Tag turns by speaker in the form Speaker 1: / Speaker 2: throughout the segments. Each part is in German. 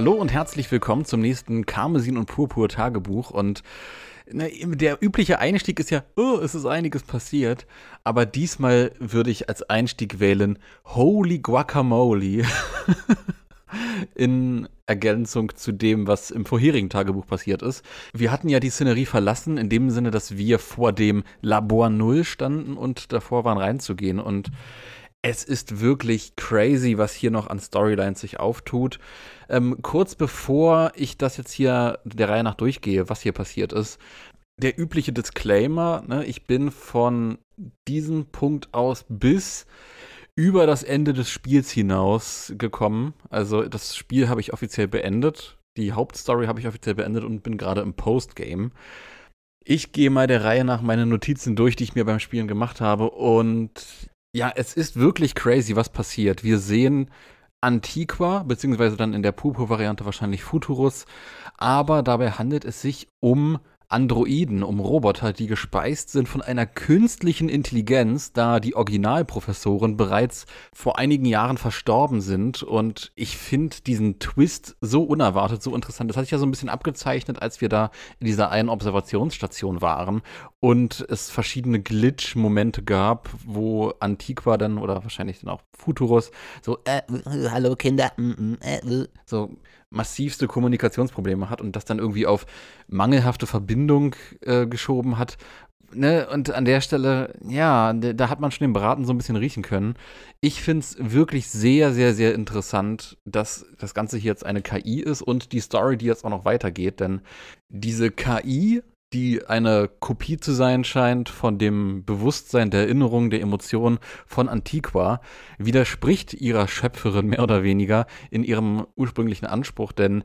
Speaker 1: Hallo und herzlich willkommen zum nächsten Karmesin und Purpur Tagebuch. Und na, der übliche Einstieg ist ja, oh, es ist einiges passiert. Aber diesmal würde ich als Einstieg wählen Holy Guacamole. in Ergänzung zu dem, was im vorherigen Tagebuch passiert ist. Wir hatten ja die Szenerie verlassen, in dem Sinne, dass wir vor dem Labor Null standen und davor waren reinzugehen. Und es ist wirklich crazy, was hier noch an Storylines sich auftut. Ähm, kurz bevor ich das jetzt hier der Reihe nach durchgehe, was hier passiert ist, der übliche Disclaimer, ne, ich bin von diesem Punkt aus bis über das Ende des Spiels hinaus gekommen. Also das Spiel habe ich offiziell beendet. Die Hauptstory habe ich offiziell beendet und bin gerade im Postgame. Ich gehe mal der Reihe nach meine Notizen durch, die ich mir beim Spielen gemacht habe. Und ja, es ist wirklich crazy, was passiert. Wir sehen Antiqua, beziehungsweise dann in der Pupo-Variante wahrscheinlich Futurus, aber dabei handelt es sich um Androiden, um Roboter, die gespeist sind von einer künstlichen Intelligenz, da die Originalprofessoren bereits vor einigen Jahren verstorben sind. Und ich finde diesen Twist so unerwartet, so interessant. Das hat sich ja so ein bisschen abgezeichnet, als wir da in dieser einen Observationsstation waren und es verschiedene Glitch-Momente gab, wo Antiqua dann oder wahrscheinlich dann auch Futurus so, äh, äh hallo Kinder, mm, mm, äh, äh, so massivste Kommunikationsprobleme hat und das dann irgendwie auf mangelhafte Verbindung äh, geschoben hat. Ne? Und an der Stelle, ja, da hat man schon den Braten so ein bisschen riechen können. Ich finde es wirklich sehr, sehr, sehr interessant, dass das Ganze hier jetzt eine KI ist und die Story, die jetzt auch noch weitergeht, denn diese KI die eine Kopie zu sein scheint von dem Bewusstsein der Erinnerung, der Emotionen von Antiqua, widerspricht ihrer Schöpferin mehr oder weniger in ihrem ursprünglichen Anspruch, denn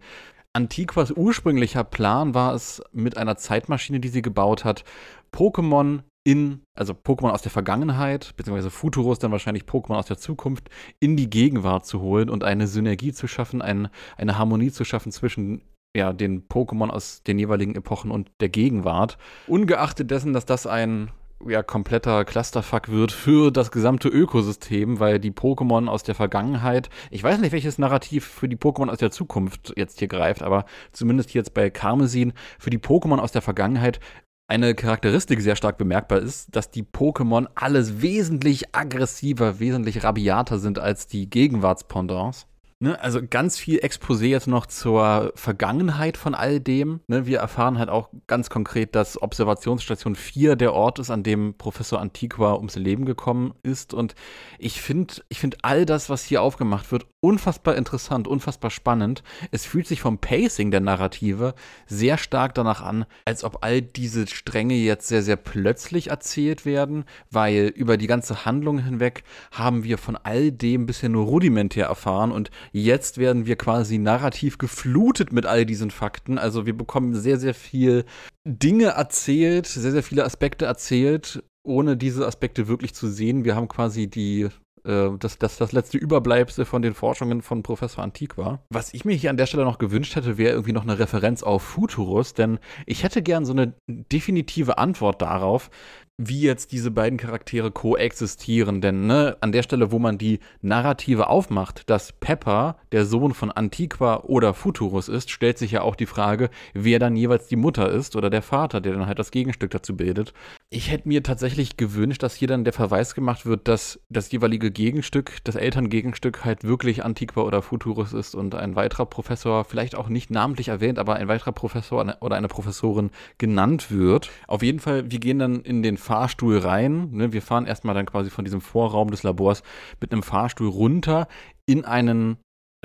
Speaker 1: Antiquas ursprünglicher Plan war es, mit einer Zeitmaschine, die sie gebaut hat, Pokémon in, also Pokémon aus der Vergangenheit, beziehungsweise Futurus dann wahrscheinlich Pokémon aus der Zukunft, in die Gegenwart zu holen und eine Synergie zu schaffen, ein, eine Harmonie zu schaffen zwischen ja, den Pokémon aus den jeweiligen Epochen und der Gegenwart. Ungeachtet dessen, dass das ein ja, kompletter Clusterfuck wird für das gesamte Ökosystem, weil die Pokémon aus der Vergangenheit, ich weiß nicht, welches Narrativ für die Pokémon aus der Zukunft jetzt hier greift, aber zumindest jetzt bei Karmesin, für die Pokémon aus der Vergangenheit eine Charakteristik sehr stark bemerkbar ist, dass die Pokémon alles wesentlich aggressiver, wesentlich rabiater sind als die Gegenwartspendants. Ne, also ganz viel Exposé jetzt noch zur Vergangenheit von all dem. Ne, wir erfahren halt auch ganz konkret, dass Observationsstation 4 der Ort ist, an dem Professor Antiqua ums Leben gekommen ist. Und ich finde ich find all das, was hier aufgemacht wird, unfassbar interessant, unfassbar spannend. Es fühlt sich vom Pacing der Narrative sehr stark danach an, als ob all diese Stränge jetzt sehr, sehr plötzlich erzählt werden, weil über die ganze Handlung hinweg haben wir von all dem bisher nur rudimentär erfahren und Jetzt werden wir quasi narrativ geflutet mit all diesen Fakten. Also wir bekommen sehr, sehr viel Dinge erzählt, sehr, sehr viele Aspekte erzählt, ohne diese Aspekte wirklich zu sehen. Wir haben quasi die äh, das, das, das letzte Überbleibsel von den Forschungen von Professor Antiqua. Was ich mir hier an der Stelle noch gewünscht hätte, wäre irgendwie noch eine Referenz auf Futurus, denn ich hätte gern so eine definitive Antwort darauf, wie jetzt diese beiden Charaktere koexistieren. Denn ne, an der Stelle, wo man die Narrative aufmacht, dass Pepper der Sohn von Antiqua oder Futurus ist, stellt sich ja auch die Frage, wer dann jeweils die Mutter ist oder der Vater, der dann halt das Gegenstück dazu bildet. Ich hätte mir tatsächlich gewünscht, dass hier dann der Verweis gemacht wird, dass das jeweilige Gegenstück, das Elterngegenstück halt wirklich Antiqua oder Futurus ist und ein weiterer Professor, vielleicht auch nicht namentlich erwähnt, aber ein weiterer Professor oder eine Professorin genannt wird. Auf jeden Fall, wir gehen dann in den Fahrstuhl rein. Ne? Wir fahren erstmal dann quasi von diesem Vorraum des Labors mit einem Fahrstuhl runter in einen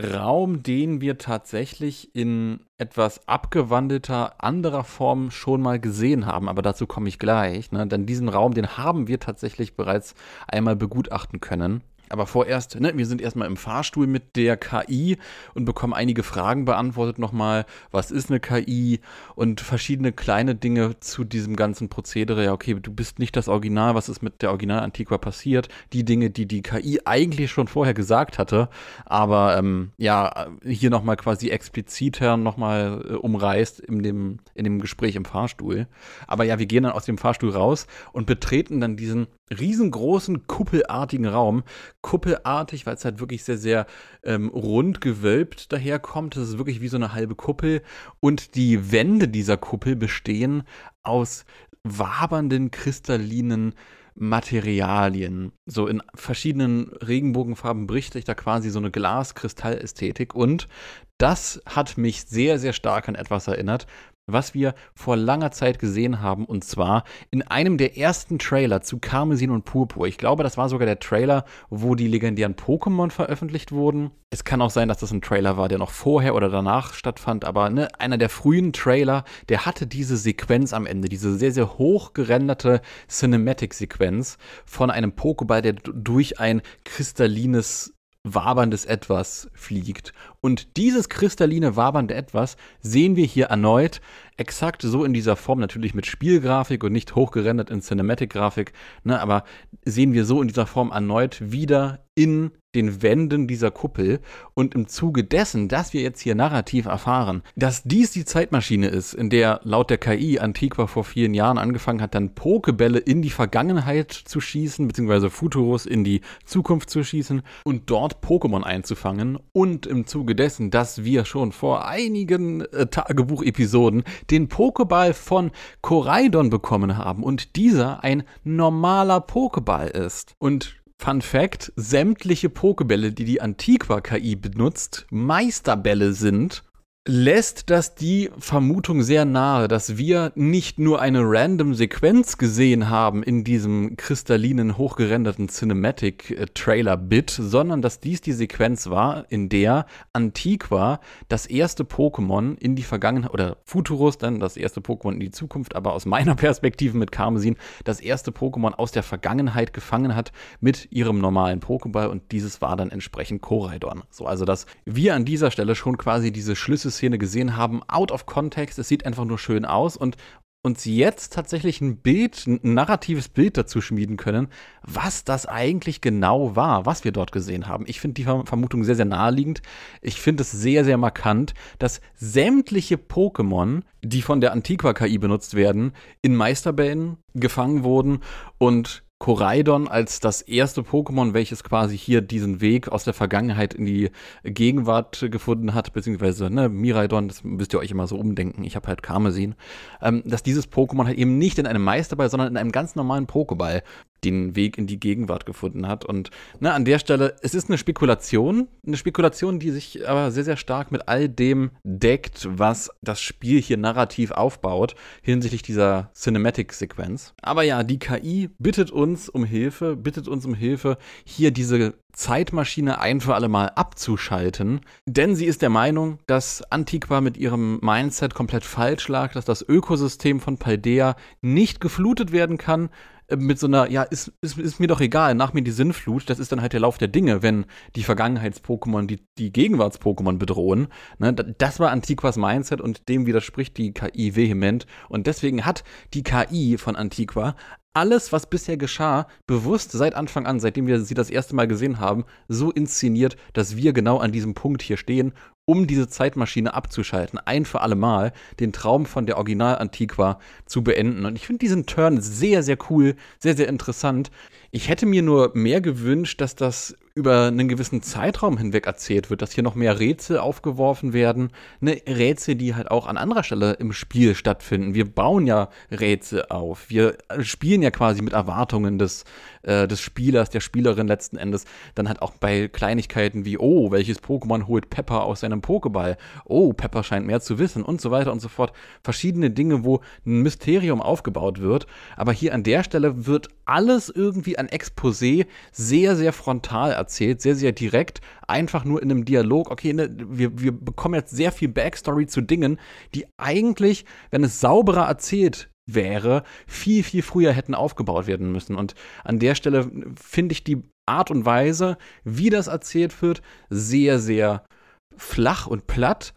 Speaker 1: Raum, den wir tatsächlich in etwas abgewandelter, anderer Form schon mal gesehen haben, aber dazu komme ich gleich. Ne? Denn diesen Raum, den haben wir tatsächlich bereits einmal begutachten können. Aber vorerst, ne, wir sind erstmal im Fahrstuhl mit der KI und bekommen einige Fragen beantwortet nochmal. Was ist eine KI? Und verschiedene kleine Dinge zu diesem ganzen Prozedere. Ja, okay, du bist nicht das Original. Was ist mit der Original Antiqua passiert? Die Dinge, die die KI eigentlich schon vorher gesagt hatte. Aber ähm, ja, hier nochmal quasi expliziter nochmal äh, umreißt in dem, in dem Gespräch im Fahrstuhl. Aber ja, wir gehen dann aus dem Fahrstuhl raus und betreten dann diesen riesengroßen, kuppelartigen Raum, kuppelartig, weil es halt wirklich sehr, sehr ähm, rund gewölbt daherkommt. Es ist wirklich wie so eine halbe Kuppel. Und die Wände dieser Kuppel bestehen aus wabernden, kristallinen Materialien. So in verschiedenen Regenbogenfarben bricht sich da quasi so eine Glas-Kristall-Ästhetik. Und das hat mich sehr, sehr stark an etwas erinnert, was wir vor langer Zeit gesehen haben, und zwar in einem der ersten Trailer zu Karmesin und Purpur. Ich glaube, das war sogar der Trailer, wo die legendären Pokémon veröffentlicht wurden. Es kann auch sein, dass das ein Trailer war, der noch vorher oder danach stattfand, aber ne, einer der frühen Trailer, der hatte diese Sequenz am Ende, diese sehr, sehr hoch gerenderte Cinematic-Sequenz von einem Pokéball, der durch ein kristallines waberndes Etwas fliegt. Und dieses kristalline wabernde Etwas sehen wir hier erneut exakt so in dieser Form, natürlich mit Spielgrafik und nicht hochgerendert in Cinematic-Grafik, ne, aber sehen wir so in dieser Form erneut wieder in den Wänden dieser Kuppel und im Zuge dessen, dass wir jetzt hier narrativ erfahren, dass dies die Zeitmaschine ist, in der laut der KI Antiqua vor vielen Jahren angefangen hat, dann Pokebälle in die Vergangenheit zu schießen, beziehungsweise Futuros in die Zukunft zu schießen und dort Pokémon einzufangen und im Zuge dessen, dass wir schon vor einigen äh, Tagebuchepisoden den Pokéball von Koraidon bekommen haben und dieser ein normaler Pokéball ist. Und Fun Fact: Sämtliche Pokebälle, die die Antiqua-KI benutzt, Meisterbälle sind lässt das die Vermutung sehr nahe, dass wir nicht nur eine random Sequenz gesehen haben in diesem kristallinen, hochgerenderten Cinematic-Trailer-Bit, sondern dass dies die Sequenz war, in der Antiqua das erste Pokémon in die Vergangenheit, oder Futurus dann das erste Pokémon in die Zukunft, aber aus meiner Perspektive mit Karmesin das erste Pokémon aus der Vergangenheit gefangen hat mit ihrem normalen Pokéball und dieses war dann entsprechend Koraidon. So, also dass wir an dieser Stelle schon quasi diese Schlüsse Szene gesehen haben, out of context. Es sieht einfach nur schön aus und uns jetzt tatsächlich ein Bild, ein narratives Bild dazu schmieden können, was das eigentlich genau war, was wir dort gesehen haben. Ich finde die Vermutung sehr, sehr naheliegend. Ich finde es sehr, sehr markant, dass sämtliche Pokémon, die von der Antiqua-KI benutzt werden, in Meisterbällen gefangen wurden und Koraidon als das erste Pokémon, welches quasi hier diesen Weg aus der Vergangenheit in die Gegenwart gefunden hat, beziehungsweise ne, Miraidon, das müsst ihr euch immer so umdenken, ich habe halt Karmesin, ähm, dass dieses Pokémon halt eben nicht in einem Meisterball, sondern in einem ganz normalen Pokéball den Weg in die Gegenwart gefunden hat. Und ne, an der Stelle, es ist eine Spekulation, eine Spekulation, die sich aber sehr, sehr stark mit all dem deckt, was das Spiel hier narrativ aufbaut, hinsichtlich dieser Cinematic-Sequenz. Aber ja, die KI bittet uns um Hilfe, bittet uns um Hilfe, hier diese Zeitmaschine ein für alle Mal abzuschalten, denn sie ist der Meinung, dass Antiqua mit ihrem Mindset komplett falsch lag, dass das Ökosystem von Paldea nicht geflutet werden kann, mit so einer, ja, ist, ist, ist mir doch egal, nach mir die Sinnflut, das ist dann halt der Lauf der Dinge, wenn die Vergangenheits-Pokémon die, die Gegenwarts-Pokémon bedrohen. Ne? Das war Antiquas Mindset und dem widerspricht die KI vehement. Und deswegen hat die KI von Antiqua alles, was bisher geschah, bewusst seit Anfang an, seitdem wir sie das erste Mal gesehen haben, so inszeniert, dass wir genau an diesem Punkt hier stehen um diese Zeitmaschine abzuschalten, ein für alle Mal den Traum von der Original Antiqua zu beenden. Und ich finde diesen Turn sehr, sehr cool, sehr, sehr interessant. Ich hätte mir nur mehr gewünscht, dass das über einen gewissen Zeitraum hinweg erzählt wird, dass hier noch mehr Rätsel aufgeworfen werden. Ne, Rätsel, die halt auch an anderer Stelle im Spiel stattfinden. Wir bauen ja Rätsel auf. Wir spielen ja quasi mit Erwartungen des, äh, des Spielers, der Spielerin letzten Endes. Dann halt auch bei Kleinigkeiten wie, oh, welches Pokémon holt Pepper aus seinem Pokéball? Oh, Pepper scheint mehr zu wissen und so weiter und so fort. Verschiedene Dinge, wo ein Mysterium aufgebaut wird. Aber hier an der Stelle wird alles irgendwie an Exposé sehr, sehr frontal erzählt, sehr, sehr direkt, einfach nur in einem Dialog. Okay, ne, wir, wir bekommen jetzt sehr viel Backstory zu Dingen, die eigentlich, wenn es sauberer erzählt wäre, viel, viel früher hätten aufgebaut werden müssen. Und an der Stelle finde ich die Art und Weise, wie das erzählt wird, sehr, sehr flach und platt.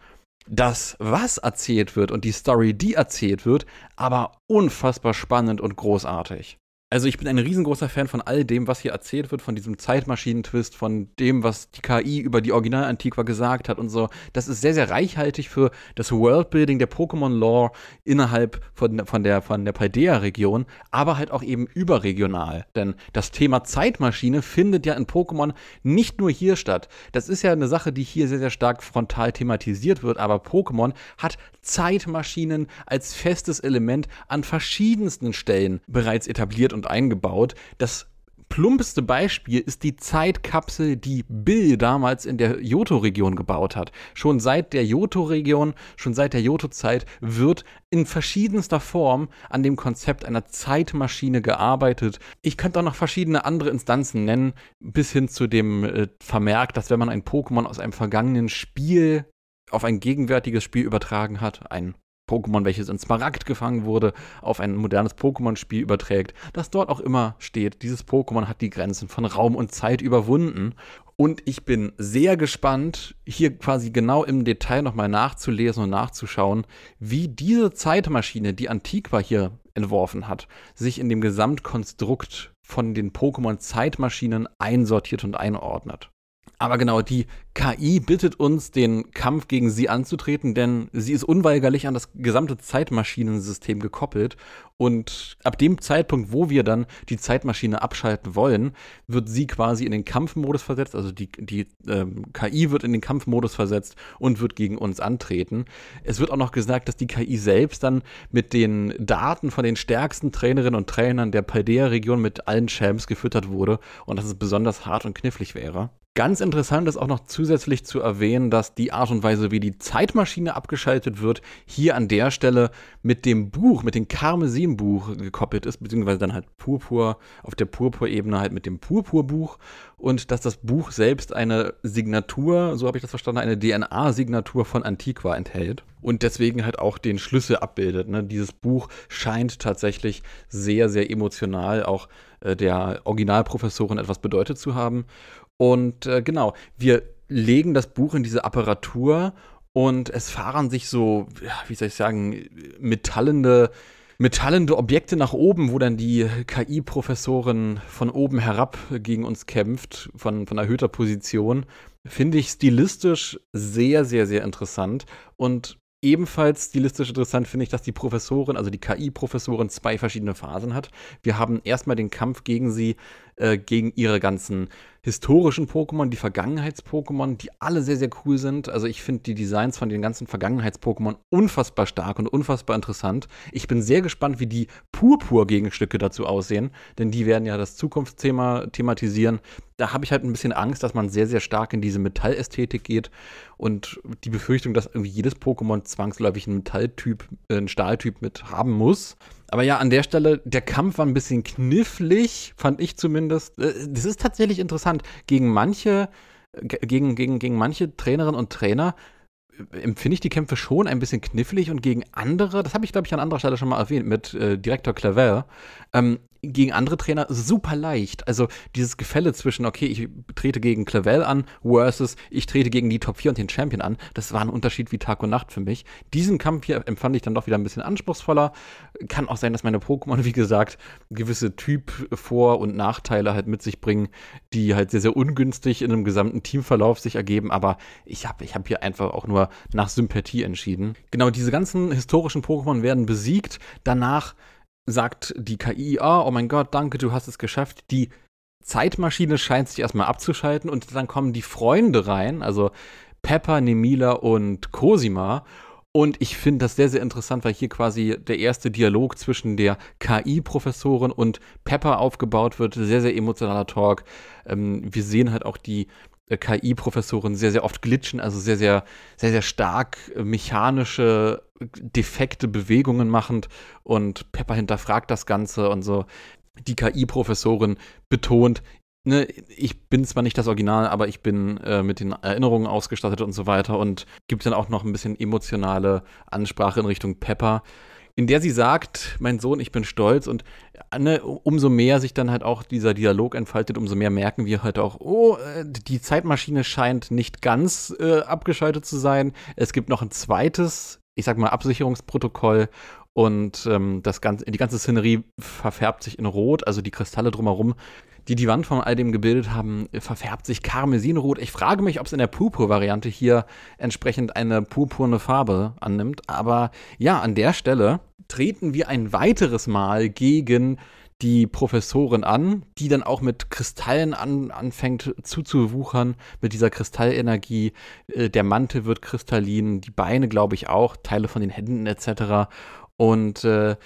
Speaker 1: Das, was erzählt wird und die Story, die erzählt wird, aber unfassbar spannend und großartig. Also ich bin ein riesengroßer Fan von all dem, was hier erzählt wird, von diesem Zeitmaschinentwist, von dem, was die KI über die Original-Antiqua gesagt hat und so. Das ist sehr, sehr reichhaltig für das Worldbuilding der Pokémon-Lore innerhalb von, von der, von der Paldea-Region, aber halt auch eben überregional. Denn das Thema Zeitmaschine findet ja in Pokémon nicht nur hier statt. Das ist ja eine Sache, die hier sehr, sehr stark frontal thematisiert wird, aber Pokémon hat Zeitmaschinen als festes Element an verschiedensten Stellen bereits etabliert und eingebaut. Das plumpste Beispiel ist die Zeitkapsel, die Bill damals in der Johto-Region gebaut hat. Schon seit der Johto-Region, schon seit der Johto-Zeit wird in verschiedenster Form an dem Konzept einer Zeitmaschine gearbeitet. Ich könnte auch noch verschiedene andere Instanzen nennen, bis hin zu dem äh, Vermerk, dass wenn man ein Pokémon aus einem vergangenen Spiel auf ein gegenwärtiges Spiel übertragen hat, ein Pokémon, welches in Smaragd gefangen wurde, auf ein modernes Pokémon-Spiel überträgt, dass dort auch immer steht, dieses Pokémon hat die Grenzen von Raum und Zeit überwunden. Und ich bin sehr gespannt, hier quasi genau im Detail nochmal nachzulesen und nachzuschauen, wie diese Zeitmaschine, die Antiqua hier entworfen hat, sich in dem Gesamtkonstrukt von den Pokémon-Zeitmaschinen einsortiert und einordnet. Aber genau, die KI bittet uns, den Kampf gegen sie anzutreten, denn sie ist unweigerlich an das gesamte Zeitmaschinensystem gekoppelt. Und ab dem Zeitpunkt, wo wir dann die Zeitmaschine abschalten wollen, wird sie quasi in den Kampfmodus versetzt. Also die, die ähm, KI wird in den Kampfmodus versetzt und wird gegen uns antreten. Es wird auch noch gesagt, dass die KI selbst dann mit den Daten von den stärksten Trainerinnen und Trainern der Paldea-Region mit allen Champs gefüttert wurde und dass es besonders hart und knifflig wäre. Ganz interessant ist auch noch zusätzlich zu erwähnen, dass die Art und Weise, wie die Zeitmaschine abgeschaltet wird, hier an der Stelle mit dem Buch, mit dem Karmesin-Buch gekoppelt ist, beziehungsweise dann halt Purpur auf der Purpur-Ebene halt mit dem Purpur-Buch und dass das Buch selbst eine Signatur, so habe ich das verstanden, eine DNA-Signatur von Antiqua enthält und deswegen halt auch den Schlüssel abbildet. Ne? Dieses Buch scheint tatsächlich sehr, sehr emotional auch äh, der Originalprofessorin etwas bedeutet zu haben. Und äh, genau, wir legen das Buch in diese Apparatur und es fahren sich so, wie soll ich sagen, metallende, metallende Objekte nach oben, wo dann die KI-Professorin von oben herab gegen uns kämpft, von, von erhöhter Position. Finde ich stilistisch sehr, sehr, sehr interessant. Und ebenfalls stilistisch interessant finde ich, dass die Professorin, also die KI-Professorin, zwei verschiedene Phasen hat. Wir haben erstmal den Kampf gegen sie, äh, gegen ihre ganzen historischen Pokémon, die Vergangenheits-Pokémon, die alle sehr, sehr cool sind. Also ich finde die Designs von den ganzen Vergangenheits-Pokémon unfassbar stark und unfassbar interessant. Ich bin sehr gespannt, wie die Purpur-Gegenstücke dazu aussehen, denn die werden ja das Zukunftsthema thematisieren. Da habe ich halt ein bisschen Angst, dass man sehr, sehr stark in diese Metallästhetik geht und die Befürchtung, dass irgendwie jedes Pokémon zwangsläufig einen Metalltyp, äh, einen Stahltyp mit haben muss. Aber ja, an der Stelle, der Kampf war ein bisschen knifflig, fand ich zumindest. Äh, das ist tatsächlich interessant. Gegen manche, gegen, gegen, gegen manche Trainerinnen und Trainer äh, empfinde ich die Kämpfe schon ein bisschen knifflig und gegen andere, das habe ich glaube ich an anderer Stelle schon mal erwähnt, mit äh, Direktor Clavel, ähm, gegen andere Trainer super leicht. Also dieses Gefälle zwischen, okay, ich trete gegen Clavel an versus ich trete gegen die Top 4 und den Champion an, das war ein Unterschied wie Tag und Nacht für mich. Diesen Kampf hier empfand ich dann doch wieder ein bisschen anspruchsvoller. Kann auch sein, dass meine Pokémon, wie gesagt, gewisse Typ-Vor- und Nachteile halt mit sich bringen, die halt sehr, sehr ungünstig in einem gesamten Teamverlauf sich ergeben. Aber ich habe ich hab hier einfach auch nur nach Sympathie entschieden. Genau, diese ganzen historischen Pokémon werden besiegt. Danach sagt die KI, oh, oh mein Gott, danke, du hast es geschafft. Die Zeitmaschine scheint sich erstmal abzuschalten und dann kommen die Freunde rein, also Pepper, Nemila und Cosima. Und ich finde das sehr, sehr interessant, weil hier quasi der erste Dialog zwischen der KI-Professorin und Pepper aufgebaut wird. Sehr, sehr emotionaler Talk. Ähm, wir sehen halt auch die KI-Professoren sehr, sehr oft glitschen, also sehr, sehr, sehr, sehr stark äh, mechanische, defekte Bewegungen machend und Pepper hinterfragt das Ganze und so. Die KI-Professorin betont, ne, ich bin zwar nicht das Original, aber ich bin äh, mit den Erinnerungen ausgestattet und so weiter und gibt dann auch noch ein bisschen emotionale Ansprache in Richtung Pepper in der sie sagt, mein Sohn, ich bin stolz und ne, umso mehr sich dann halt auch dieser Dialog entfaltet, umso mehr merken wir halt auch, oh, äh, die Zeitmaschine scheint nicht ganz äh, abgeschaltet zu sein. Es gibt noch ein zweites, ich sag mal, Absicherungsprotokoll und ähm, das ganze, die ganze Szenerie verfärbt sich in Rot, also die Kristalle drumherum, die die Wand von all dem gebildet haben, verfärbt sich karmesinrot. Ich frage mich, ob es in der Purpur-Variante hier entsprechend eine purpurne Farbe annimmt, aber ja, an der Stelle treten wir ein weiteres Mal gegen die Professorin an, die dann auch mit Kristallen an, anfängt zuzuwuchern, mit dieser Kristallenergie. Äh, der Mantel wird kristallin, die Beine, glaube ich, auch, Teile von den Händen etc. Und äh,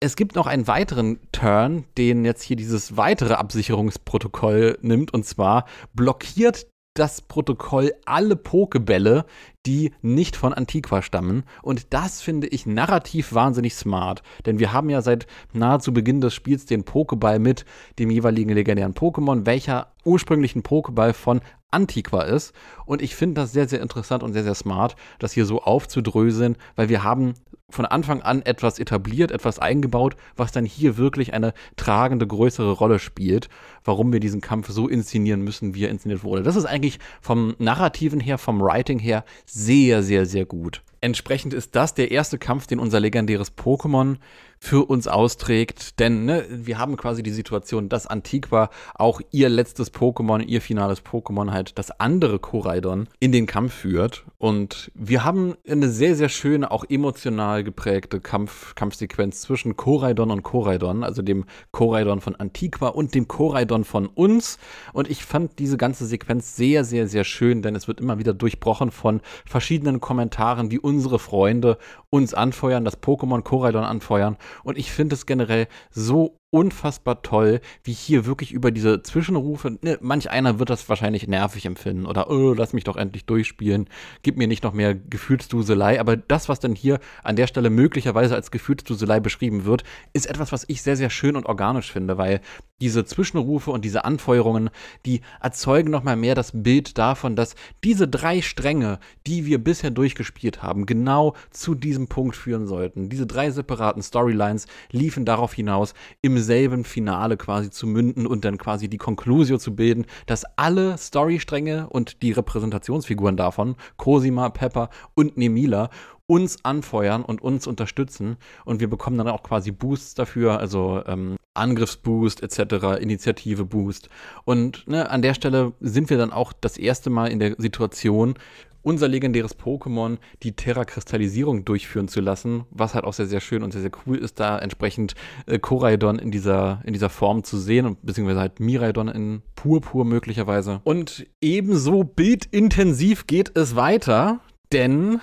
Speaker 1: es gibt noch einen weiteren Turn, den jetzt hier dieses weitere Absicherungsprotokoll nimmt, und zwar blockiert das Protokoll alle Pokebälle, die nicht von Antiqua stammen. Und das finde ich narrativ wahnsinnig smart. Denn wir haben ja seit nahezu Beginn des Spiels den Pokéball mit dem jeweiligen legendären Pokémon, welcher ursprünglichen Pokéball von Antiqua ist. Und ich finde das sehr, sehr interessant und sehr, sehr smart, das hier so aufzudröseln, weil wir haben von Anfang an etwas etabliert, etwas eingebaut, was dann hier wirklich eine tragende, größere Rolle spielt, warum wir diesen Kampf so inszenieren müssen, wie er inszeniert wurde. Das ist eigentlich vom Narrativen her, vom Writing her sehr, sehr, sehr gut. Entsprechend ist das der erste Kampf, den unser legendäres Pokémon für uns austrägt. Denn ne, wir haben quasi die Situation, dass Antiqua auch ihr letztes Pokémon, ihr finales Pokémon halt das andere Koraidon in den Kampf führt. Und wir haben eine sehr, sehr schöne, auch emotional geprägte Kampf, Kampfsequenz zwischen Koraidon und Koraidon, also dem Koraidon von Antiqua und dem Koraidon von uns. Und ich fand diese ganze Sequenz sehr, sehr, sehr schön, denn es wird immer wieder durchbrochen von verschiedenen Kommentaren, wie unsere Freunde uns anfeuern, das Pokémon Koraidon anfeuern. Und ich finde es generell so unfassbar toll, wie hier wirklich über diese Zwischenrufe, ne, manch einer wird das wahrscheinlich nervig empfinden oder oh, lass mich doch endlich durchspielen, gib mir nicht noch mehr Gefühlsduselei, aber das, was dann hier an der Stelle möglicherweise als Gefühlsduselei beschrieben wird, ist etwas, was ich sehr, sehr schön und organisch finde, weil diese Zwischenrufe und diese Anfeuerungen, die erzeugen nochmal mehr das Bild davon, dass diese drei Stränge, die wir bisher durchgespielt haben, genau zu diesem Punkt führen sollten. Diese drei separaten Storylines liefen darauf hinaus, im selben Finale quasi zu münden und dann quasi die Conclusio zu bilden, dass alle Storystränge und die Repräsentationsfiguren davon, Cosima, Pepper und Nemila, uns anfeuern und uns unterstützen und wir bekommen dann auch quasi Boosts dafür, also ähm, Angriffsboost etc., Initiative-Boost. Und ne, an der Stelle sind wir dann auch das erste Mal in der Situation, unser legendäres Pokémon die Terra-Kristallisierung durchführen zu lassen, was halt auch sehr, sehr schön und sehr, sehr cool ist, da entsprechend äh, Koraidon in dieser, in dieser Form zu sehen beziehungsweise halt Miraidon in Purpur möglicherweise. Und ebenso bildintensiv geht es weiter, denn,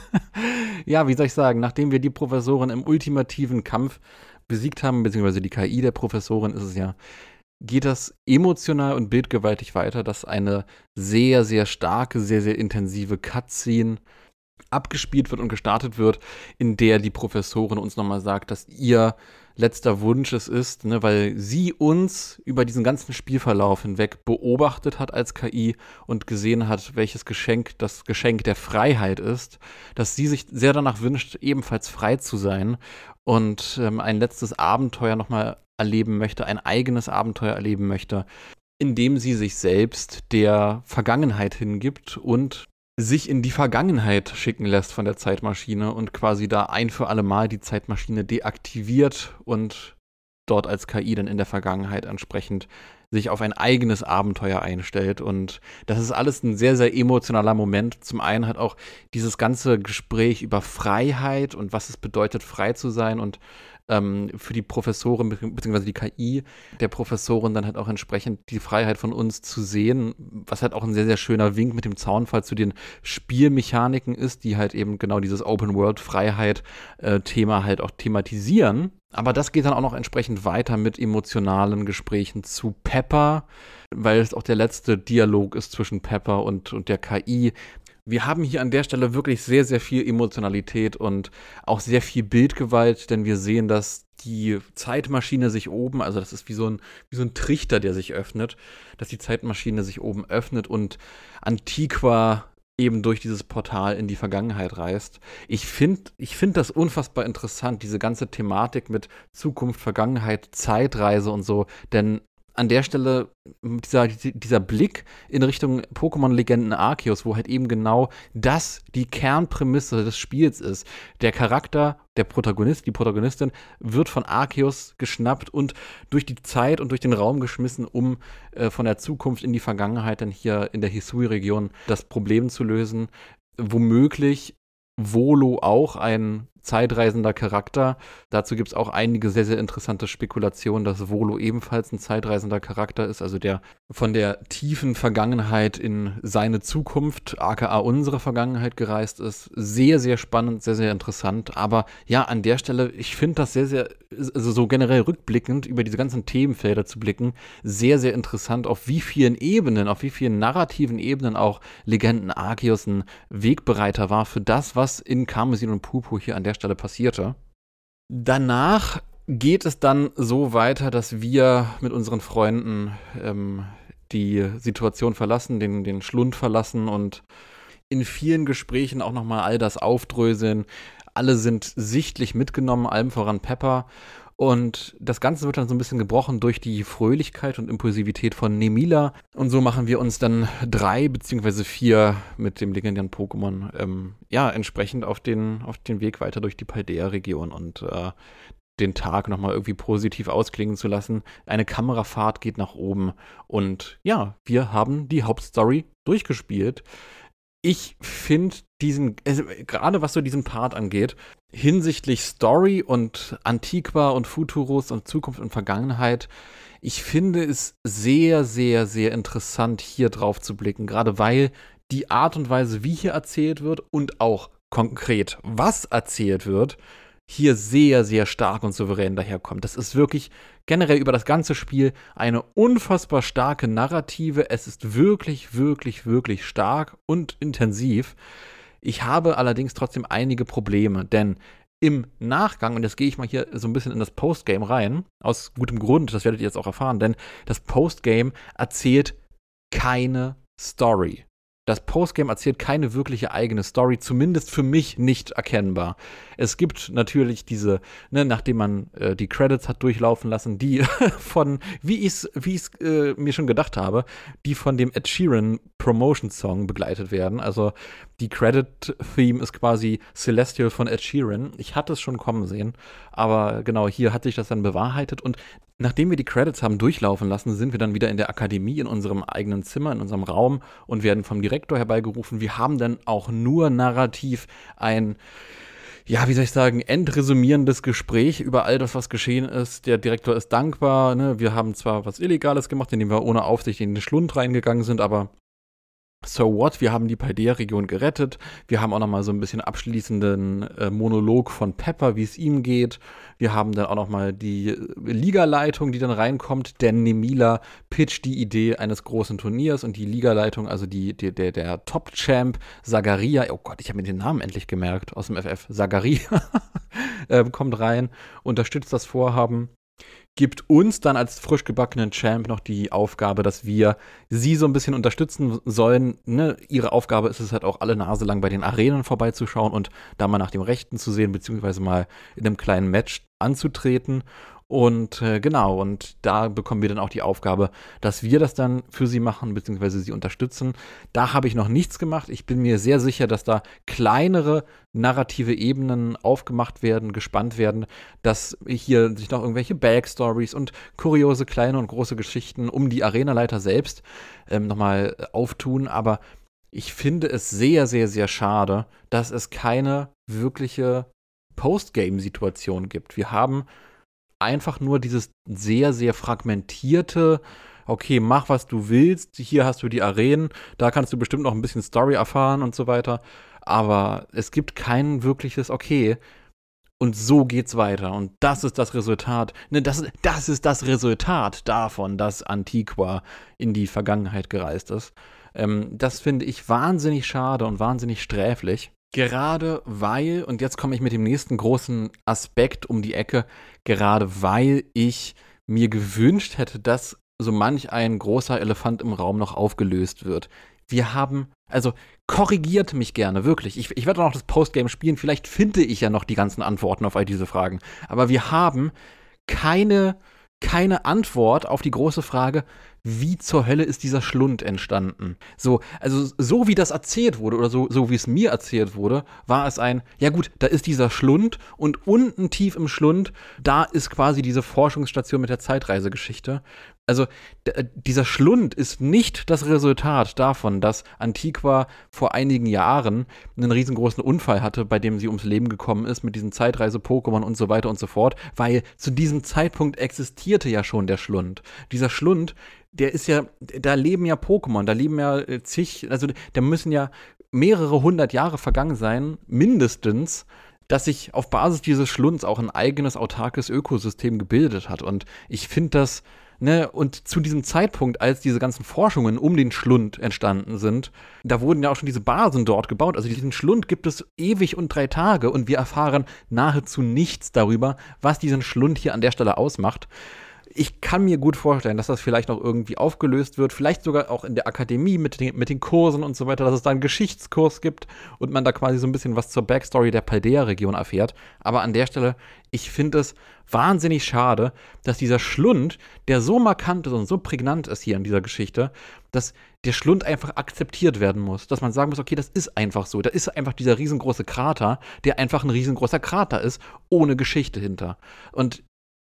Speaker 1: ja, wie soll ich sagen, nachdem wir die Professorin im ultimativen Kampf besiegt haben, beziehungsweise die KI der Professorin ist es ja, geht das emotional und bildgewaltig weiter, dass eine sehr, sehr starke, sehr, sehr intensive Cutscene abgespielt wird und gestartet wird, in der die Professorin uns nochmal sagt, dass ihr letzter Wunsch es ist, ne, weil sie uns über diesen ganzen Spielverlauf hinweg beobachtet hat als KI und gesehen hat, welches Geschenk das Geschenk der Freiheit ist, dass sie sich sehr danach wünscht, ebenfalls frei zu sein und ähm, ein letztes Abenteuer nochmal erleben möchte, ein eigenes Abenteuer erleben möchte, indem sie sich selbst der Vergangenheit hingibt und sich in die Vergangenheit schicken lässt von der Zeitmaschine und quasi da ein für alle Mal die Zeitmaschine deaktiviert und dort als KI dann in der Vergangenheit entsprechend sich auf ein eigenes Abenteuer einstellt. Und das ist alles ein sehr, sehr emotionaler Moment. Zum einen hat auch dieses ganze Gespräch über Freiheit und was es bedeutet, frei zu sein und ähm, für die Professorin bzw. die KI der Professorin dann halt auch entsprechend die Freiheit von uns zu sehen, was halt auch ein sehr, sehr schöner Wink mit dem Zaunfall zu den Spielmechaniken ist, die halt eben genau dieses Open-World-Freiheit-Thema äh, halt auch thematisieren. Aber das geht dann auch noch entsprechend weiter mit emotionalen Gesprächen zu Pepper, weil es auch der letzte Dialog ist zwischen Pepper und, und der KI, wir haben hier an der Stelle wirklich sehr, sehr viel Emotionalität und auch sehr viel Bildgewalt, denn wir sehen, dass die Zeitmaschine sich oben, also das ist wie so ein, wie so ein Trichter, der sich öffnet, dass die Zeitmaschine sich oben öffnet und Antiqua eben durch dieses Portal in die Vergangenheit reist. Ich finde ich find das unfassbar interessant, diese ganze Thematik mit Zukunft, Vergangenheit, Zeitreise und so, denn an der Stelle dieser, dieser Blick in Richtung Pokémon-Legenden Arceus, wo halt eben genau das die Kernprämisse des Spiels ist. Der Charakter, der Protagonist, die Protagonistin wird von Arceus geschnappt und durch die Zeit und durch den Raum geschmissen, um äh, von der Zukunft in die Vergangenheit dann hier in der Hisui-Region das Problem zu lösen. Womöglich Volo auch ein zeitreisender Charakter. Dazu gibt es auch einige sehr, sehr interessante Spekulationen, dass Volo ebenfalls ein zeitreisender Charakter ist, also der von der tiefen Vergangenheit in seine Zukunft, aka unsere Vergangenheit gereist ist. Sehr, sehr spannend, sehr, sehr interessant. Aber ja, an der Stelle, ich finde das sehr, sehr, also so generell rückblickend über diese ganzen Themenfelder zu blicken, sehr, sehr interessant, auf wie vielen Ebenen, auf wie vielen narrativen Ebenen auch Legenden Arceus ein Wegbereiter war für das, was in Karmesin und Pupu hier an der Stelle passierte. Danach geht es dann so weiter, dass wir mit unseren Freunden ähm, die Situation verlassen, den, den Schlund verlassen und in vielen Gesprächen auch nochmal all das aufdröseln. Alle sind sichtlich mitgenommen, allem voran Pepper. Und das Ganze wird dann so ein bisschen gebrochen durch die Fröhlichkeit und Impulsivität von Nemila. Und so machen wir uns dann drei beziehungsweise vier mit dem legendären Pokémon ähm, ja entsprechend auf den, auf den Weg weiter durch die Paldea-Region. Und äh, den Tag nochmal irgendwie positiv ausklingen zu lassen. Eine Kamerafahrt geht nach oben und ja, wir haben die Hauptstory durchgespielt. Ich finde diesen, also gerade was so diesen Part angeht, hinsichtlich Story und Antiqua und Futurus und Zukunft und Vergangenheit, ich finde es sehr, sehr, sehr interessant, hier drauf zu blicken, gerade weil die Art und Weise, wie hier erzählt wird und auch konkret, was erzählt wird, hier sehr, sehr stark und souverän daherkommt. Das ist wirklich generell über das ganze Spiel eine unfassbar starke Narrative. Es ist wirklich, wirklich, wirklich stark und intensiv. Ich habe allerdings trotzdem einige Probleme, denn im Nachgang, und jetzt gehe ich mal hier so ein bisschen in das Postgame rein, aus gutem Grund, das werdet ihr jetzt auch erfahren, denn das Postgame erzählt keine Story. Das Postgame erzählt keine wirkliche eigene Story, zumindest für mich nicht erkennbar. Es gibt natürlich diese, ne, nachdem man äh, die Credits hat durchlaufen lassen, die von, wie ich es wie äh, mir schon gedacht habe, die von dem Ed Sheeran Promotion Song begleitet werden. Also die Credit-Theme ist quasi Celestial von Ed Sheeran. Ich hatte es schon kommen sehen, aber genau, hier hat sich das dann bewahrheitet und Nachdem wir die Credits haben durchlaufen lassen, sind wir dann wieder in der Akademie in unserem eigenen Zimmer, in unserem Raum und werden vom Direktor herbeigerufen. Wir haben dann auch nur narrativ ein, ja, wie soll ich sagen, endresümierendes Gespräch über all das, was geschehen ist. Der Direktor ist dankbar. Ne? Wir haben zwar was Illegales gemacht, indem wir ohne Aufsicht in den Schlund reingegangen sind, aber So what? Wir haben die Paldea-Region gerettet. Wir haben auch noch mal so ein bisschen abschließenden äh, Monolog von Pepper, wie es ihm geht. Wir haben dann auch noch mal die äh, Ligaleitung, die dann reinkommt, denn Nemila pitcht die Idee eines großen Turniers und die Ligaleitung, also die, die der, der Top-Champ Sagaria, oh Gott, ich habe mir den Namen endlich gemerkt aus dem FF, Sagaria, äh, kommt rein, unterstützt das Vorhaben gibt uns dann als frisch gebackenen Champ noch die Aufgabe, dass wir sie so ein bisschen unterstützen sollen. Ne? Ihre Aufgabe ist es halt auch alle Nase lang bei den Arenen vorbeizuschauen und da mal nach dem Rechten zu sehen, beziehungsweise mal in einem kleinen Match anzutreten. Und äh, genau, und da bekommen wir dann auch die Aufgabe, dass wir das dann für sie machen, beziehungsweise sie unterstützen. Da habe ich noch nichts gemacht. Ich bin mir sehr sicher, dass da kleinere narrative Ebenen aufgemacht werden, gespannt werden, dass hier sich noch irgendwelche Backstories und kuriose kleine und große Geschichten um die Arenaleiter selbst ähm, nochmal auftun. Aber ich finde es sehr, sehr, sehr schade, dass es keine wirkliche Postgame-Situation gibt. Wir haben einfach nur dieses sehr, sehr fragmentierte, okay, mach was du willst, hier hast du die Arenen, da kannst du bestimmt noch ein bisschen Story erfahren und so weiter. Aber es gibt kein wirkliches, okay, und so geht's weiter. Und das ist das Resultat. Ne, das, das ist das Resultat davon, dass Antiqua in die Vergangenheit gereist ist. Ähm, das finde ich wahnsinnig schade und wahnsinnig sträflich. Gerade weil, und jetzt komme ich mit dem nächsten großen Aspekt um die Ecke, gerade weil ich mir gewünscht hätte, dass so manch ein großer Elefant im Raum noch aufgelöst wird. Wir haben, also korrigiert mich gerne, wirklich. Ich, ich werde noch das Postgame spielen, vielleicht finde ich ja noch die ganzen Antworten auf all diese Fragen. Aber wir haben keine keine Antwort auf die große Frage, wie zur Hölle ist dieser Schlund entstanden? So, also so wie das erzählt wurde oder so, so wie es mir erzählt wurde, war es ein, ja gut, da ist dieser Schlund und unten tief im Schlund, da ist quasi diese Forschungsstation mit der Zeitreisegeschichte. Also dieser Schlund ist nicht das Resultat davon, dass Antiqua vor einigen Jahren einen riesengroßen Unfall hatte, bei dem sie ums Leben gekommen ist mit diesen Zeitreise-Pokémon und so weiter und so fort, weil zu diesem Zeitpunkt existierte ja schon der Schlund. Dieser Schlund, der ist ja, da leben ja Pokémon, da leben ja äh, zig, also da müssen ja mehrere hundert Jahre vergangen sein, mindestens, dass sich auf Basis dieses Schlunds auch ein eigenes autarkes Ökosystem gebildet hat. Und ich finde das Ne, und zu diesem Zeitpunkt, als diese ganzen Forschungen um den Schlund entstanden sind, da wurden ja auch schon diese Basen dort gebaut. Also diesen Schlund gibt es ewig und drei Tage und wir erfahren nahezu nichts darüber, was diesen Schlund hier an der Stelle ausmacht ich kann mir gut vorstellen, dass das vielleicht noch irgendwie aufgelöst wird, vielleicht sogar auch in der Akademie mit den, mit den Kursen und so weiter, dass es da einen Geschichtskurs gibt und man da quasi so ein bisschen was zur Backstory der Paldea-Region erfährt. Aber an der Stelle, ich finde es wahnsinnig schade, dass dieser Schlund, der so markant ist und so prägnant ist hier in dieser Geschichte, dass der Schlund einfach akzeptiert werden muss. Dass man sagen muss, okay, das ist einfach so. Da ist einfach dieser riesengroße Krater, der einfach ein riesengroßer Krater ist, ohne Geschichte hinter. Und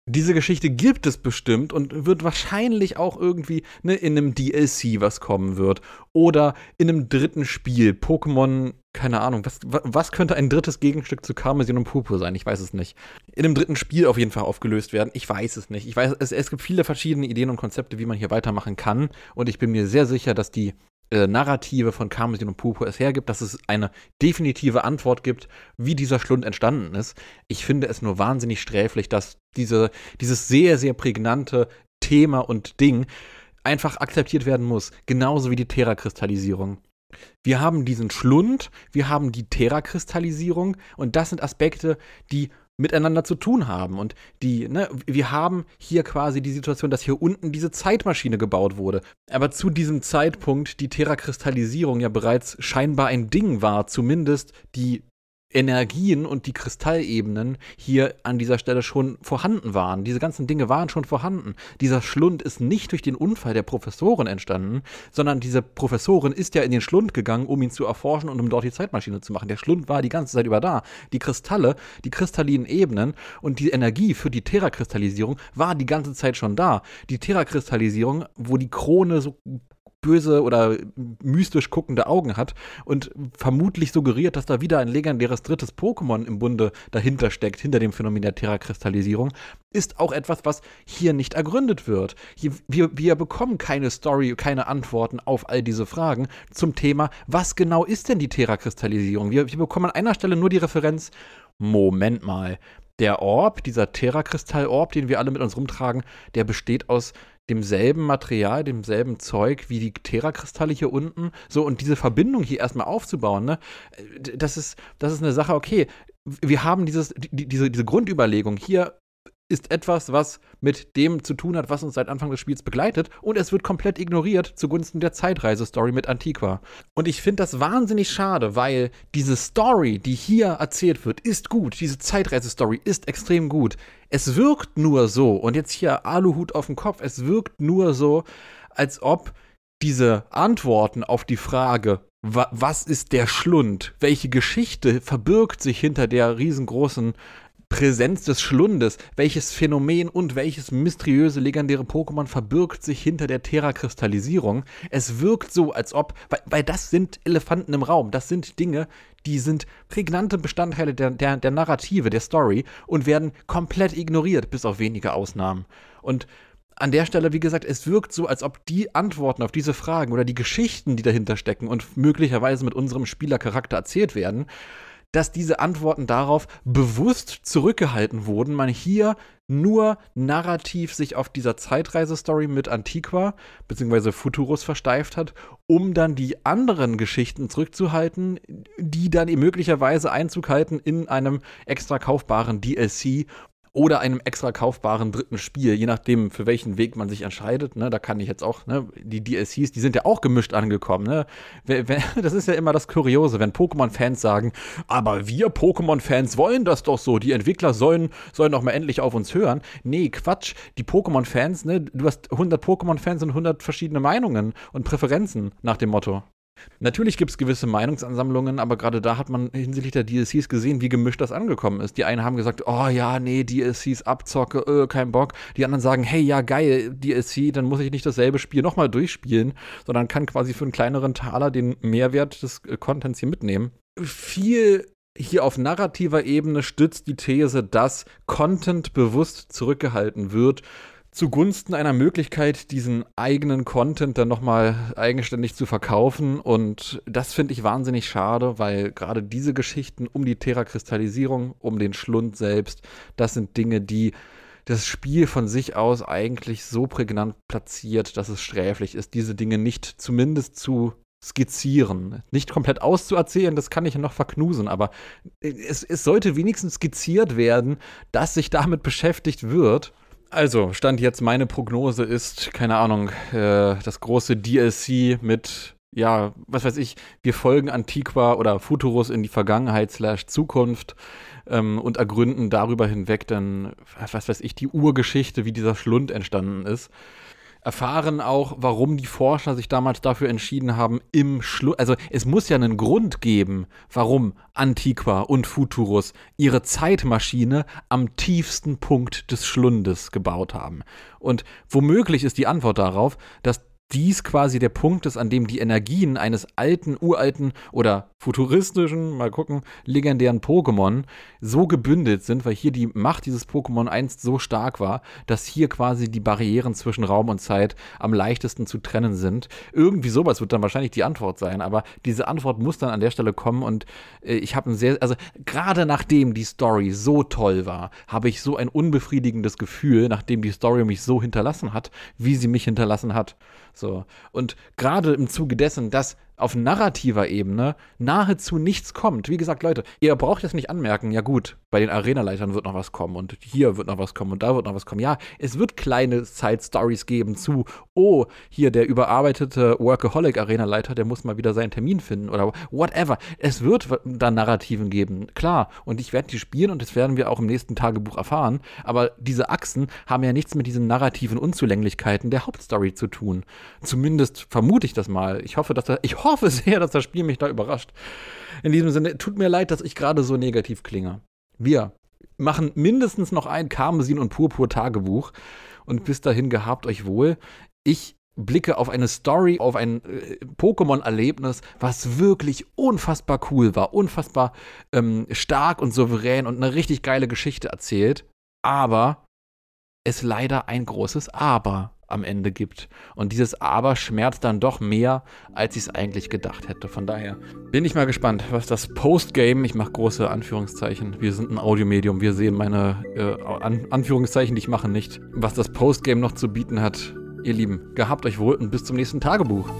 Speaker 1: diese Geschichte gibt es bestimmt und wird wahrscheinlich auch irgendwie ne, in einem DLC was kommen wird. Oder in einem dritten Spiel. Pokémon, keine Ahnung, was, was könnte ein drittes Gegenstück zu Karmesin und Purpur sein? Ich weiß es nicht. In einem dritten Spiel auf jeden Fall aufgelöst werden. Ich weiß es nicht. Ich weiß, es, es gibt viele verschiedene Ideen und Konzepte, wie man hier weitermachen kann. Und ich bin mir sehr sicher, dass die äh, Narrative von Karmesin und Purpur es hergibt, dass es eine definitive Antwort gibt, wie dieser Schlund entstanden ist. Ich finde es nur wahnsinnig sträflich, dass diese, dieses sehr, sehr prägnante Thema und Ding einfach akzeptiert werden muss. Genauso wie die Terra-Kristallisierung. Wir haben diesen Schlund, wir haben die Terra-Kristallisierung und das sind Aspekte, die miteinander zu tun haben. Und die, ne, wir haben hier quasi die Situation, dass hier unten diese Zeitmaschine gebaut wurde. Aber zu diesem Zeitpunkt die Terrakristallisierung ja bereits scheinbar ein Ding war, zumindest die Energien und die Kristallebenen hier an dieser Stelle schon vorhanden waren. Diese ganzen Dinge waren schon vorhanden. Dieser Schlund ist nicht durch den Unfall der Professorin entstanden, sondern diese Professorin ist ja in den Schlund gegangen, um ihn zu erforschen und um dort die Zeitmaschine zu machen. Der Schlund war die ganze Zeit über da. Die Kristalle, die kristallinen Ebenen und die Energie für die Terrakristallisierung war die ganze Zeit schon da. Die Terrakristallisierung, wo die Krone so böse oder mystisch guckende Augen hat und vermutlich suggeriert, dass da wieder ein legendäres drittes Pokémon im Bunde dahinter steckt, hinter dem Phänomen der Terra-Kristallisierung, ist auch etwas, was hier nicht ergründet wird. Hier, wir, wir bekommen keine Story, keine Antworten auf all diese Fragen zum Thema, was genau ist denn die Terra-Kristallisierung? Wir, wir bekommen an einer Stelle nur die Referenz, Moment mal, der Orb, dieser Terra-Kristall-Orb, den wir alle mit uns rumtragen, der besteht aus demselben Material, demselben Zeug wie die Terra-Kristalle hier unten. So, und diese Verbindung hier erstmal aufzubauen, ne, das ist, das ist eine Sache, okay, wir haben dieses, die, diese, diese Grundüberlegung, hier ist etwas, was mit dem zu tun hat, was uns seit Anfang des Spiels begleitet, und es wird komplett ignoriert zugunsten der Zeitreise-Story mit Antiqua. Und ich finde das wahnsinnig schade, weil diese Story, die hier erzählt wird, ist gut. Diese Zeitreise-Story ist extrem gut. Es wirkt nur so, und jetzt hier Aluhut auf dem Kopf, es wirkt nur so, als ob diese Antworten auf die Frage, was ist der Schlund? Welche Geschichte verbirgt sich hinter der riesengroßen Präsenz des Schlundes, welches Phänomen und welches mysteriöse legendäre Pokémon verbirgt sich hinter der Terra-Kristallisierung. Es wirkt so, als ob, weil, weil, das sind Elefanten im Raum, das sind Dinge, die sind prägnante Bestandteile der, der, der Narrative, der Story und werden komplett ignoriert, bis auf wenige Ausnahmen. Und an der Stelle, wie gesagt, es wirkt so, als ob die Antworten auf diese Fragen oder die Geschichten, die dahinter stecken und möglicherweise mit unserem Spielercharakter erzählt werden, dass diese Antworten darauf bewusst zurückgehalten wurden, man hier nur narrativ sich auf dieser Zeitreise-Story mit Antiqua bzw. Futurus versteift hat, um dann die anderen Geschichten zurückzuhalten, die dann möglicherweise Einzug halten in einem extra kaufbaren DLC oder einem extra kaufbaren dritten Spiel, je nachdem, für welchen Weg man sich entscheidet. Ne? Da kann ich jetzt auch, ne? die DLCs, die sind ja auch gemischt angekommen. Ne? Das ist ja immer das Kuriose, wenn Pokémon-Fans sagen, aber wir Pokémon-Fans wollen das doch so, die Entwickler sollen, sollen doch mal endlich auf uns hören. Nee, Quatsch, die Pokémon-Fans, ne? du hast 100 Pokémon-Fans und 100 verschiedene Meinungen und Präferenzen nach dem Motto. Natürlich gibt es gewisse Meinungsansammlungen, aber gerade da hat man hinsichtlich der DLCs gesehen, wie gemischt das angekommen ist. Die einen haben gesagt, oh ja, nee, DLCs abzocke, äh, kein Bock. Die anderen sagen, hey, ja, geil, DLC, dann muss ich nicht dasselbe Spiel nochmal durchspielen, sondern kann quasi für einen kleineren Taler den Mehrwert des äh, Contents hier mitnehmen. Viel hier auf narrativer Ebene stützt die These, dass Content bewusst zurückgehalten wird zugunsten einer Möglichkeit, diesen eigenen Content dann nochmal eigenständig zu verkaufen. Und das finde ich wahnsinnig schade, weil gerade diese Geschichten um die Terra-Kristallisierung, um den Schlund selbst, das sind Dinge, die das Spiel von sich aus eigentlich so prägnant platziert, dass es sträflich ist, diese Dinge nicht zumindest zu skizzieren. Nicht komplett auszuerzählen, das kann ich noch verknusen, aber es, es sollte wenigstens skizziert werden, dass sich damit beschäftigt wird also, Stand jetzt, meine Prognose ist, keine Ahnung, äh, das große DLC mit, ja, was weiß ich, wir folgen Antiqua oder Futurus in die Vergangenheit slash Zukunft ähm, und ergründen darüber hinweg dann, was weiß ich, die Urgeschichte, wie dieser Schlund entstanden ist erfahren auch, warum die Forscher sich damals dafür entschieden haben, im Schluss, also es muss ja einen Grund geben, warum Antiqua und Futurus ihre Zeitmaschine am tiefsten Punkt des Schlundes gebaut haben. Und womöglich ist die Antwort darauf, dass dies quasi der Punkt ist, an dem die Energien eines alten, uralten oder futuristischen, mal gucken, legendären Pokémon so gebündelt sind, weil hier die Macht dieses Pokémon einst so stark war, dass hier quasi die Barrieren zwischen Raum und Zeit am leichtesten zu trennen sind. Irgendwie sowas wird dann wahrscheinlich die Antwort sein, aber diese Antwort muss dann an der Stelle kommen und äh, ich habe ein sehr, also gerade nachdem die Story so toll war, habe ich so ein unbefriedigendes Gefühl, nachdem die Story mich so hinterlassen hat, wie sie mich hinterlassen hat. So. Und gerade im Zuge dessen, dass auf narrativer Ebene nahezu nichts kommt. Wie gesagt, Leute, ihr braucht jetzt nicht anmerken, ja gut, bei den Arenaleitern wird noch was kommen und hier wird noch was kommen und da wird noch was kommen. Ja, es wird kleine Side-Stories geben zu, oh, hier der überarbeitete Workaholic-Arenaleiter, der muss mal wieder seinen Termin finden oder whatever. Es wird da Narrativen geben, klar. Und ich werde die spielen und das werden wir auch im nächsten Tagebuch erfahren. Aber diese Achsen haben ja nichts mit diesen narrativen Unzulänglichkeiten der Hauptstory zu tun. Zumindest vermute ich das mal. Ich hoffe, dass da, ich hoffe sehr, dass das Spiel mich da überrascht. In diesem Sinne, tut mir leid, dass ich gerade so negativ klinge. Wir machen mindestens noch ein Karmesin und Purpur Tagebuch und bis dahin gehabt euch wohl. Ich blicke auf eine Story, auf ein äh, Pokémon-Erlebnis, was wirklich unfassbar cool war, unfassbar ähm, stark und souverän und eine richtig geile Geschichte erzählt, aber es leider ein großes Aber am Ende gibt. Und dieses Aber schmerzt dann doch mehr, als ich es eigentlich gedacht hätte. Von daher bin ich mal gespannt, was das Postgame, ich mache große Anführungszeichen, wir sind ein Audiomedium, wir sehen meine äh, An Anführungszeichen, die ich mache nicht, was das Postgame noch zu bieten hat. Ihr Lieben, gehabt euch wohl und bis zum nächsten Tagebuch.